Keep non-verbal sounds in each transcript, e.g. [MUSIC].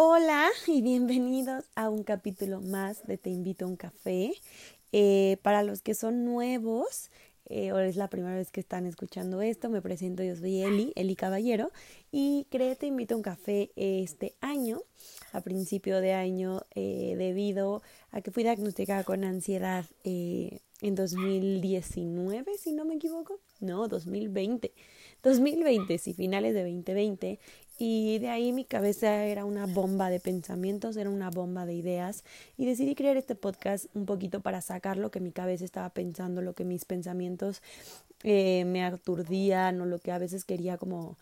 Hola y bienvenidos a un capítulo más de Te invito a un café. Eh, para los que son nuevos eh, o es la primera vez que están escuchando esto, me presento, yo soy Eli, Eli Caballero, y creé Te invito a un café este año, a principio de año, eh, debido a que fui diagnosticada con ansiedad en 2019, si no me equivoco, no, 2020. 2020, sí, finales de 2020, y de ahí mi cabeza era una bomba de pensamientos, era una bomba de ideas y decidí crear este podcast un poquito para sacar lo que mi cabeza estaba pensando, lo que mis pensamientos eh, me aturdían o lo que a veces quería como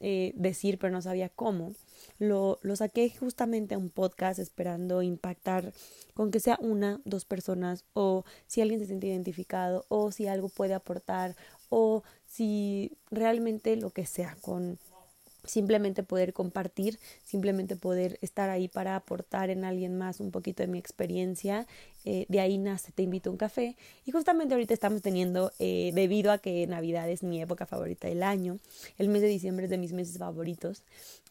eh, decir pero no sabía cómo. Lo, lo saqué justamente a un podcast esperando impactar con que sea una, dos personas o si alguien se siente identificado o si algo puede aportar o si realmente lo que sea con simplemente poder compartir, simplemente poder estar ahí para aportar en alguien más un poquito de mi experiencia. Eh, de ahí nace Te invito a un café. Y justamente ahorita estamos teniendo, eh, debido a que Navidad es mi época favorita del año, el mes de diciembre es de mis meses favoritos,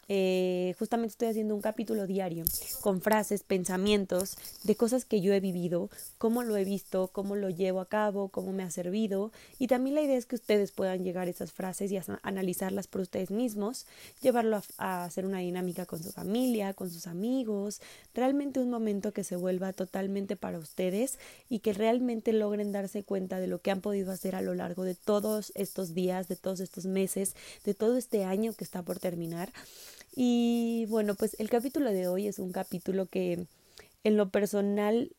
eh, justamente estoy haciendo un capítulo diario con frases, pensamientos de cosas que yo he vivido, cómo lo he visto, cómo lo llevo a cabo, cómo me ha servido. Y también la idea es que ustedes puedan llegar a esas frases y a analizarlas por ustedes mismos, llevarlo a, hacer una dinámica con su familia, con sus amigos, realmente un momento que se vuelva totalmente para ustedes y que realmente logren darse cuenta de lo que han podido hacer a lo largo de todos estos días, de todos estos meses, de todo este año que está por terminar. Y bueno, pues el capítulo de hoy es un capítulo que en lo personal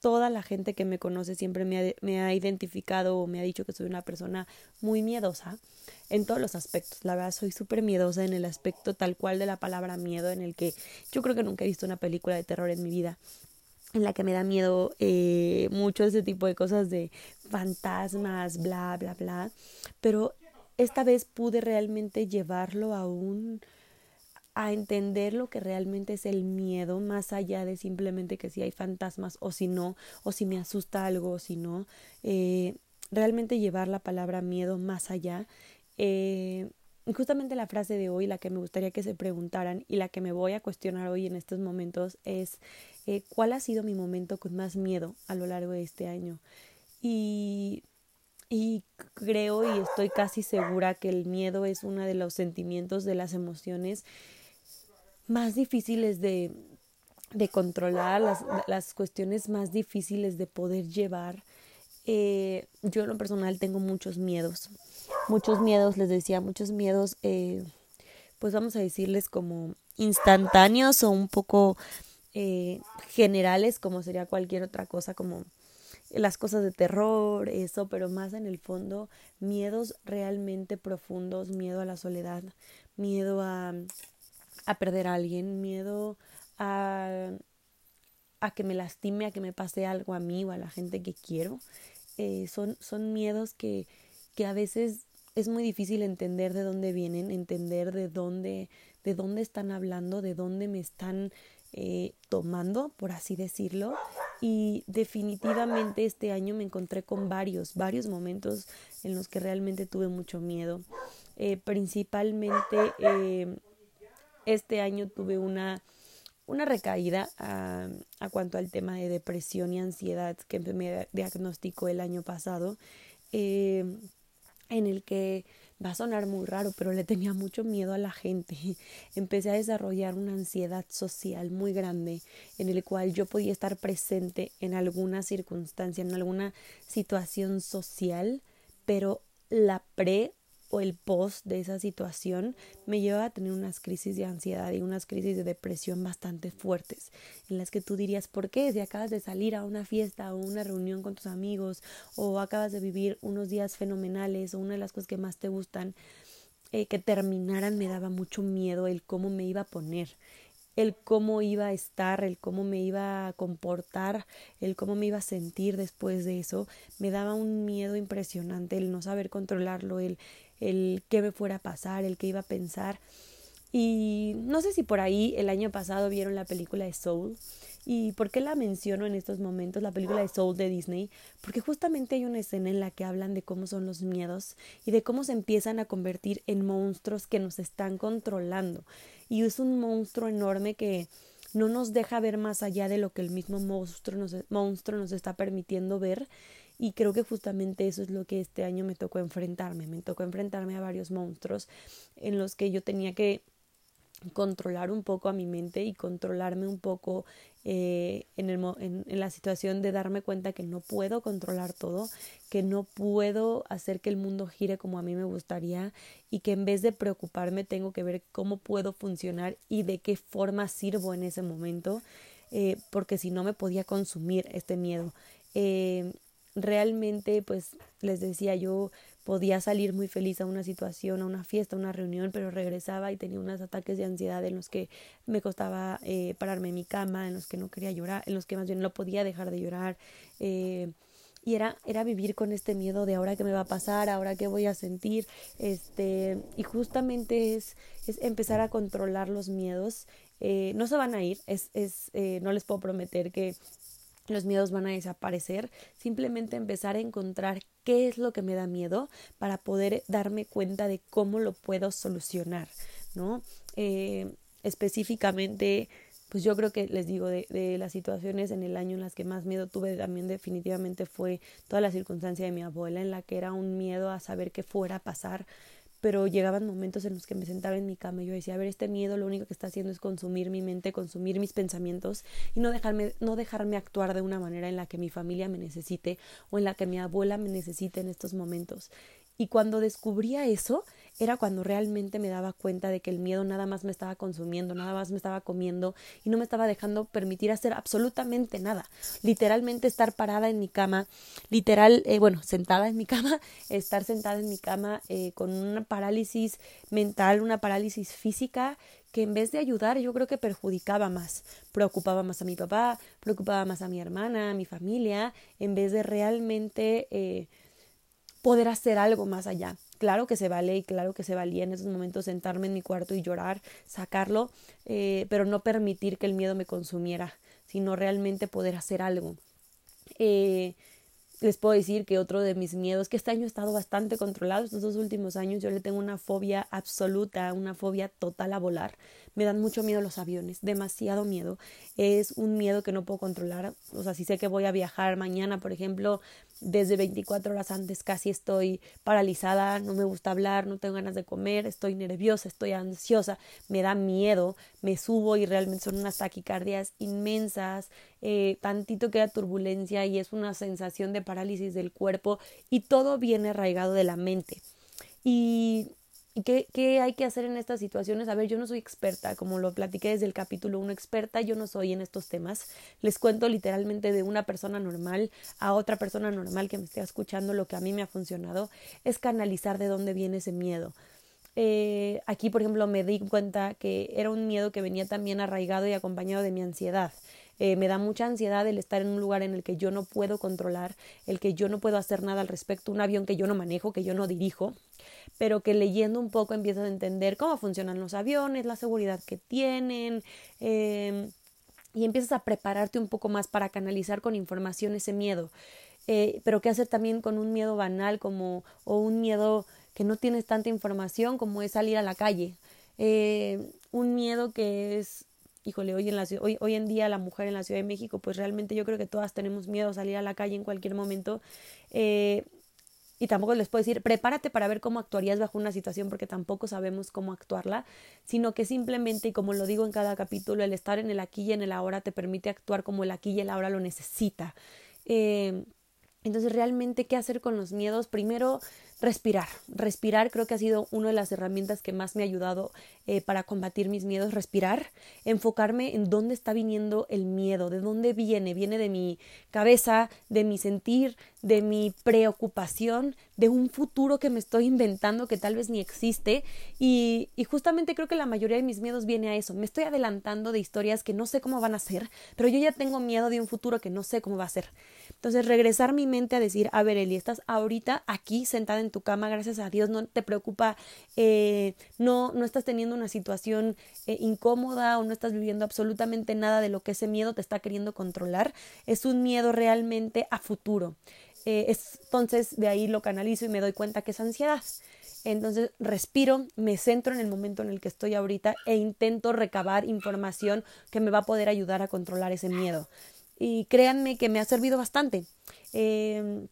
toda la gente que me conoce siempre me ha, me ha, identificado o me ha dicho que soy una persona muy miedosa en todos los aspectos. La verdad, soy súper miedosa en el aspecto tal cual de la palabra miedo, en el que yo creo que nunca he visto una película de terror en mi vida en la que me da miedo eh, mucho ese tipo de cosas de fantasmas, bla, bla, bla. Pero esta vez pude realmente llevarlo a un a entender lo que realmente es el miedo, más allá de simplemente que si hay fantasmas o si no, o si me asusta algo o si no, eh, realmente llevar la palabra miedo más allá. Eh, justamente la frase de hoy, la que me gustaría que se preguntaran y la que me voy a cuestionar hoy en estos momentos es eh, ¿cuál ha sido mi momento con más miedo a lo largo de este año? Y y creo y estoy casi segura que el miedo es uno de los sentimientos, de las emociones más difíciles de, de controlar, las, las, cuestiones más difíciles de poder llevar. Eh, yo en lo personal tengo muchos miedos, muchos miedos, les decía, muchos miedos, eh, pues vamos a decirles como instantáneos o un poco eh, generales, como sería cualquier otra cosa, como las cosas de terror, eso, pero más en el fondo, miedos realmente profundos, miedo a la soledad, miedo a a perder a alguien, miedo a, a que me lastime, a que me pase algo a mí o a la gente que quiero. Eh, son, son miedos que, que a veces es muy difícil entender de dónde vienen, entender de dónde, de dónde están hablando, de dónde me están eh, tomando, por así decirlo. Y definitivamente este año me encontré con varios, varios momentos en los que realmente tuve mucho miedo. Eh, principalmente este año tuve una, una recaída a, cuanto al tema de depresión y ansiedad que me diagnosticó el año pasado, eh, en el que va a sonar muy raro, pero le tenía mucho miedo a la gente. [LAUGHS] Empecé a desarrollar una ansiedad social muy grande en el cual yo podía estar presente en alguna circunstancia, en alguna situación social, pero la pre o el post de esa situación me lleva a tener unas crisis de ansiedad y unas crisis de depresión bastante fuertes, en las que tú dirías, ¿por qué? Si acabas de salir a una fiesta o una reunión con tus amigos o acabas de vivir unos días fenomenales o una de las cosas que más te gustan, eh, que terminaran me daba mucho miedo el cómo me iba a poner, el cómo iba a estar, el cómo me iba a comportar, el cómo me iba a sentir después de eso, me daba un miedo impresionante el no saber controlarlo, el, el qué me fuera a pasar, el qué iba a pensar. Y no sé si por ahí el año pasado vieron la película de Soul. ¿Y por qué la menciono en estos momentos? La película de Soul de Disney, porque justamente hay una escena en la que hablan de cómo son los miedos y de cómo se empiezan a convertir en monstruos que nos están controlando. Y es un monstruo enorme que no nos deja ver más allá de lo que el mismo monstruo nos, monstruo nos está permitiendo ver. Y creo que justamente eso es lo que este año me tocó enfrentarme. Me tocó enfrentarme a varios monstruos en los que yo tenía que controlar un poco a mi mente y controlarme un poco eh, en, el, en, en, la situación de darme cuenta que no puedo controlar todo, que no puedo hacer que el mundo gire como a mí me gustaría y que en vez de preocuparme tengo que ver cómo puedo funcionar y de qué forma sirvo en ese momento, eh, porque si no me podía consumir este miedo. Eh, realmente, pues les decía yo, podía salir muy feliz a una situación, a una fiesta, a una reunión, pero regresaba y tenía unos ataques de ansiedad en los que me costaba eh, pararme en mi cama, en los que no quería llorar, en los que más bien no podía dejar de llorar. Eh, y era, era vivir con este miedo de ahora qué me va a pasar, ahora qué voy a sentir, este, y justamente es, es empezar a controlar los miedos. Eh, no se van a ir, es, es, eh, no les puedo prometer que los miedos van a desaparecer, simplemente empezar a encontrar qué es lo que me da miedo para poder darme cuenta de cómo lo puedo solucionar, ¿no? Eh, específicamente, pues yo creo que les digo, de, de, las situaciones en el año en las que más miedo tuve también definitivamente fue toda la circunstancia de mi abuela, en la que era un miedo a saber qué fuera a pasar pero llegaban momentos en los que me sentaba en mi cama y yo decía, a ver, este miedo lo único que está haciendo es consumir mi mente, consumir mis pensamientos y no dejarme, no dejarme actuar de una manera en la que mi familia me necesite o en la que mi abuela me necesite en estos momentos. Y cuando descubría eso, era cuando realmente me daba cuenta de que el miedo nada más me estaba consumiendo, nada más me estaba comiendo y no me estaba dejando permitir hacer absolutamente nada. Literalmente estar parada en mi cama, literal, eh, bueno, sentada en mi cama, [LAUGHS] estar sentada en mi cama eh, con una parálisis mental, una parálisis física que en vez de ayudar yo creo que perjudicaba más, preocupaba más a mi papá, preocupaba más a mi hermana, a mi familia, en vez de realmente eh, poder hacer algo más allá. Claro que se vale y claro que se valía en esos momentos sentarme en mi cuarto y llorar, sacarlo, eh, pero no permitir que el miedo me consumiera, sino realmente poder hacer algo. Eh, les puedo decir que otro de mis miedos, que este año he estado bastante controlado, estos dos últimos años yo le tengo una fobia absoluta, una fobia total a volar. Me dan mucho miedo los aviones, demasiado miedo. Es un miedo que no puedo controlar. O sea, si sé que voy a viajar mañana, por ejemplo, desde 24 horas antes casi estoy paralizada, no me gusta hablar, no tengo ganas de comer, estoy nerviosa, estoy ansiosa, me da miedo, me subo y realmente son unas taquicardias inmensas, eh, tantito queda turbulencia y es una sensación de parálisis del cuerpo y todo viene arraigado de la mente. Y ¿Y qué, qué, hay que hacer en estas situaciones? A ver, yo no soy experta, como lo platiqué desde el capítulo 1, experta yo no soy en estos temas. Les cuento literalmente de una persona normal a otra persona normal que me esté escuchando lo que a mí me ha funcionado, es canalizar de dónde viene ese miedo. Eh, aquí, por ejemplo, me di cuenta que era un miedo que venía también arraigado y acompañado de mi ansiedad. Eh, me da mucha ansiedad el estar en un lugar en el que yo no puedo controlar, el que yo no puedo hacer nada al respecto, un avión que yo no manejo, que yo no dirijo, pero que leyendo un poco empiezas a entender cómo funcionan los aviones, la seguridad que tienen, eh, y empiezas a prepararte un poco más para canalizar con información ese miedo. Eh, pero qué hacer también con un miedo banal como o un miedo que no tienes tanta información como es salir a la calle. Eh, un miedo que es híjole, hoy en, la, hoy, en día la mujer en la Ciudad de México, pues realmente yo creo que todas tenemos miedo a salir a la calle en cualquier momento. Eh, y tampoco les puedo decir, prepárate para ver cómo actuarías bajo una situación porque tampoco sabemos cómo actuarla, sino que simplemente, y como lo digo en cada capítulo, el estar en el aquí y en el ahora te permite actuar como el aquí y el ahora lo necesita. Eh, entonces, realmente, ¿qué hacer con los miedos? Primero, respirar. Respirar creo que ha sido una de las herramientas que más me ha ayudado eh, para combatir mis miedos. Respirar, enfocarme en dónde está viniendo el miedo, de dónde viene. Viene de mi cabeza, de mi sentir, de mi preocupación, de un futuro que me estoy inventando que tal vez ni existe. Y, y justamente creo que la mayoría de mis miedos viene a eso. Me estoy adelantando de historias que no sé cómo van a ser, pero yo ya tengo miedo de un futuro que no sé cómo va a ser. Entonces, regresar mi mente a decir, a ver, Eli, estás ahorita aquí sentada en tu cama, gracias a Dios, no te preocupa, eh, no, no estás teniendo una situación eh, incómoda o no estás viviendo absolutamente nada de lo que ese miedo te está queriendo controlar, es un miedo realmente a futuro. Eh, entonces de ahí lo canalizo y me doy cuenta que es ansiedad. Entonces respiro, me centro en el momento en el que estoy ahorita e intento recabar información que me va a poder ayudar a controlar ese miedo. Y créanme que me ha servido bastante. Eh,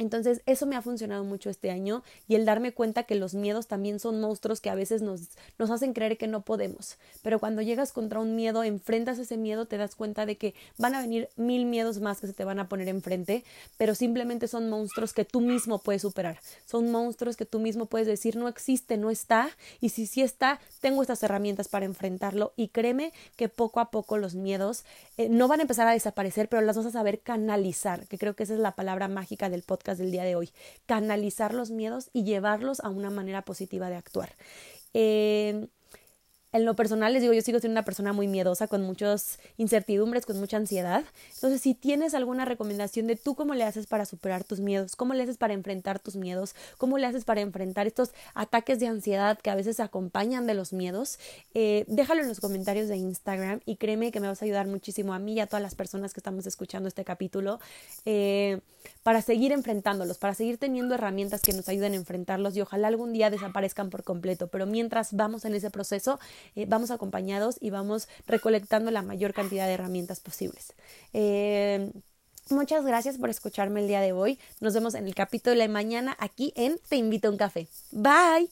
entonces, eso me ha funcionado mucho este año y el darme cuenta que los miedos también son monstruos que a veces nos, nos hacen creer que no podemos. Pero cuando llegas contra un miedo, enfrentas ese miedo, te das cuenta de que van a venir mil miedos más que se te van a poner enfrente, pero simplemente son monstruos que tú mismo puedes superar. Son monstruos que tú mismo puedes decir no existe, no está, y si sí está, tengo estas herramientas para enfrentarlo. Y créeme que poco a poco los miedos eh, no van a empezar a desaparecer, pero las vas a saber canalizar, que creo que esa es la palabra mágica del del día de hoy, canalizar los miedos y llevarlos a una manera positiva de actuar. Eh, en lo personal les digo, yo sigo siendo una persona muy miedosa, con muchas incertidumbres, con mucha ansiedad. Entonces, si tienes alguna recomendación de tú cómo le haces para superar tus miedos, cómo le haces para enfrentar tus miedos, cómo le haces para enfrentar estos ataques de ansiedad que a veces acompañan de los miedos, eh, déjalo en los comentarios de Instagram y créeme que me vas a ayudar muchísimo a mí y a todas las personas que estamos escuchando este capítulo eh, para seguir enfrentándolos, para seguir teniendo herramientas que nos ayuden a enfrentarlos y ojalá algún día desaparezcan por completo. Pero mientras vamos en ese proceso, eh, vamos acompañados y vamos recolectando la mayor cantidad de herramientas posibles. Eh, muchas gracias por escucharme el día de hoy. Nos vemos en el capítulo de mañana aquí en Te invito a un café. Bye.